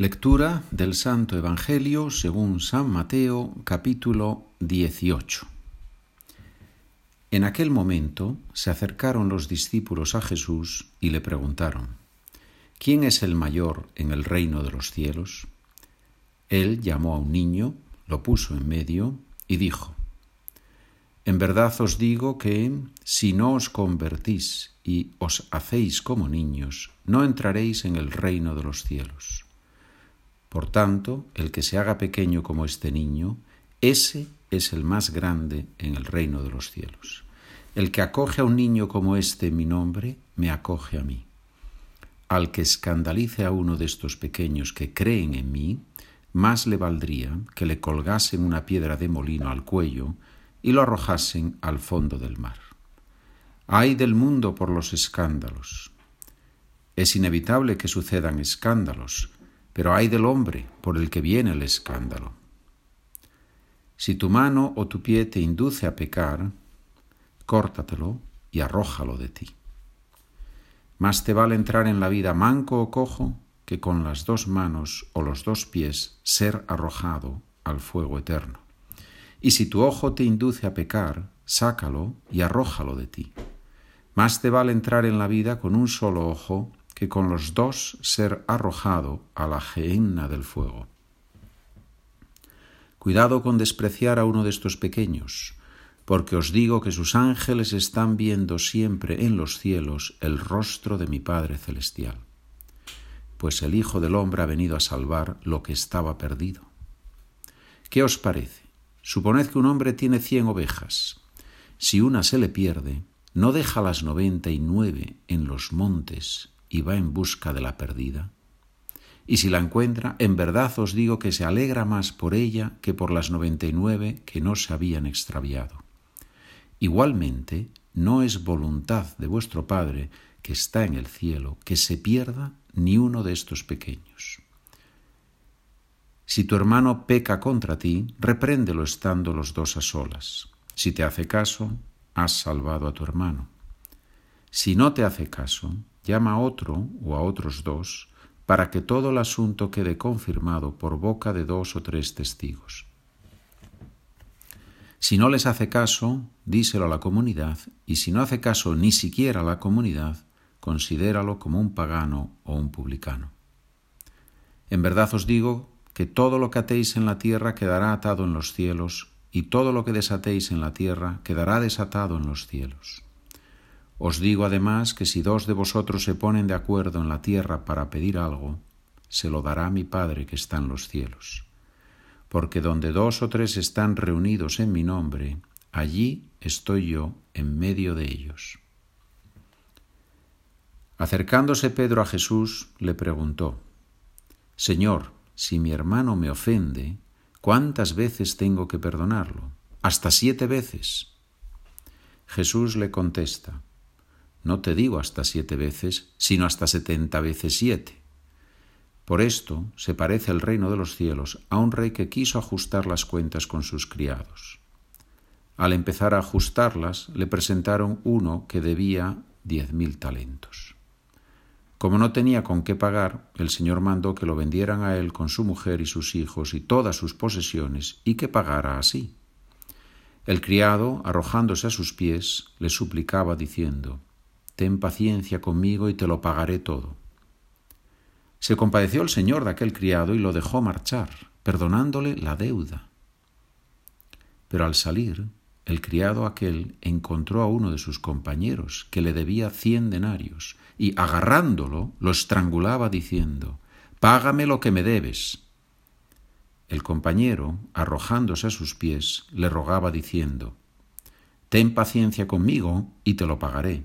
Lectura del Santo Evangelio según San Mateo capítulo 18. En aquel momento se acercaron los discípulos a Jesús y le preguntaron, ¿quién es el mayor en el reino de los cielos? Él llamó a un niño, lo puso en medio y dijo, En verdad os digo que si no os convertís y os hacéis como niños, no entraréis en el reino de los cielos. Por tanto, el que se haga pequeño como este niño, ese es el más grande en el reino de los cielos. El que acoge a un niño como este en mi nombre, me acoge a mí. Al que escandalice a uno de estos pequeños que creen en mí, más le valdría que le colgasen una piedra de molino al cuello y lo arrojasen al fondo del mar. Hay del mundo por los escándalos. Es inevitable que sucedan escándalos, pero hay del hombre por el que viene el escándalo. Si tu mano o tu pie te induce a pecar, córtatelo y arrójalo de ti. Más te vale entrar en la vida manco o cojo que con las dos manos o los dos pies ser arrojado al fuego eterno. Y si tu ojo te induce a pecar, sácalo y arrójalo de ti. Más te vale entrar en la vida con un solo ojo que con los dos ser arrojado a la gehenna del fuego. Cuidado con despreciar a uno de estos pequeños, porque os digo que sus ángeles están viendo siempre en los cielos el rostro de mi Padre Celestial. Pues el Hijo del Hombre ha venido a salvar lo que estaba perdido. ¿Qué os parece? Suponed que un hombre tiene cien ovejas. Si una se le pierde, ¿no deja las noventa y nueve en los montes y va en busca de la perdida? Y si la encuentra, en verdad os digo que se alegra más por ella que por las noventa y nueve que no se habían extraviado. Igualmente, no es voluntad de vuestro Padre que está en el cielo que se pierda ni uno de estos pequeños. Si tu hermano peca contra ti, repréndelo estando los dos a solas. Si te hace caso, has salvado a tu hermano. Si no te hace caso, llama a otro o a otros dos, para que todo el asunto quede confirmado por boca de dos o tres testigos. Si no les hace caso, díselo a la comunidad, y si no hace caso ni siquiera a la comunidad, considéralo como un pagano o un publicano. En verdad os digo que todo lo que atéis en la tierra quedará atado en los cielos, y todo lo que desatéis en la tierra quedará desatado en los cielos. Os digo además que si dos de vosotros se ponen de acuerdo en la tierra para pedir algo, se lo dará mi Padre que está en los cielos. Porque donde dos o tres están reunidos en mi nombre, allí estoy yo en medio de ellos. Acercándose Pedro a Jesús, le preguntó, Señor, si mi hermano me ofende, ¿cuántas veces tengo que perdonarlo? ¿Hasta siete veces? Jesús le contesta, no te digo hasta siete veces, sino hasta setenta veces siete. Por esto se parece el reino de los cielos a un rey que quiso ajustar las cuentas con sus criados. Al empezar a ajustarlas, le presentaron uno que debía diez mil talentos. Como no tenía con qué pagar, el Señor mandó que lo vendieran a él con su mujer y sus hijos y todas sus posesiones, y que pagara así. El criado, arrojándose a sus pies, le suplicaba diciendo, ten paciencia conmigo y te lo pagaré todo. Se compadeció el señor de aquel criado y lo dejó marchar, perdonándole la deuda. Pero al salir, el criado aquel encontró a uno de sus compañeros que le debía cien denarios, y agarrándolo lo estrangulaba diciendo, Págame lo que me debes. El compañero, arrojándose a sus pies, le rogaba diciendo, Ten paciencia conmigo y te lo pagaré.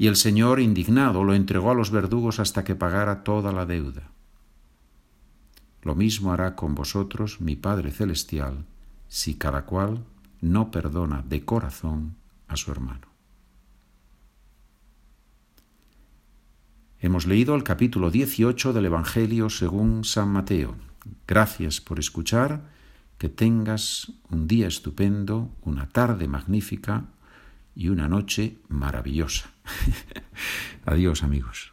Y el Señor, indignado, lo entregó a los verdugos hasta que pagara toda la deuda. lo mismo hará con vosotros mi Padre Celestial, si cada cual no perdona de corazón a su hermano. Hemos leído el capítulo 18 del Evangelio según San Mateo. Gracias por escuchar, que tengas un día estupendo, una tarde magnífica y una noche maravillosa. Adiós amigos.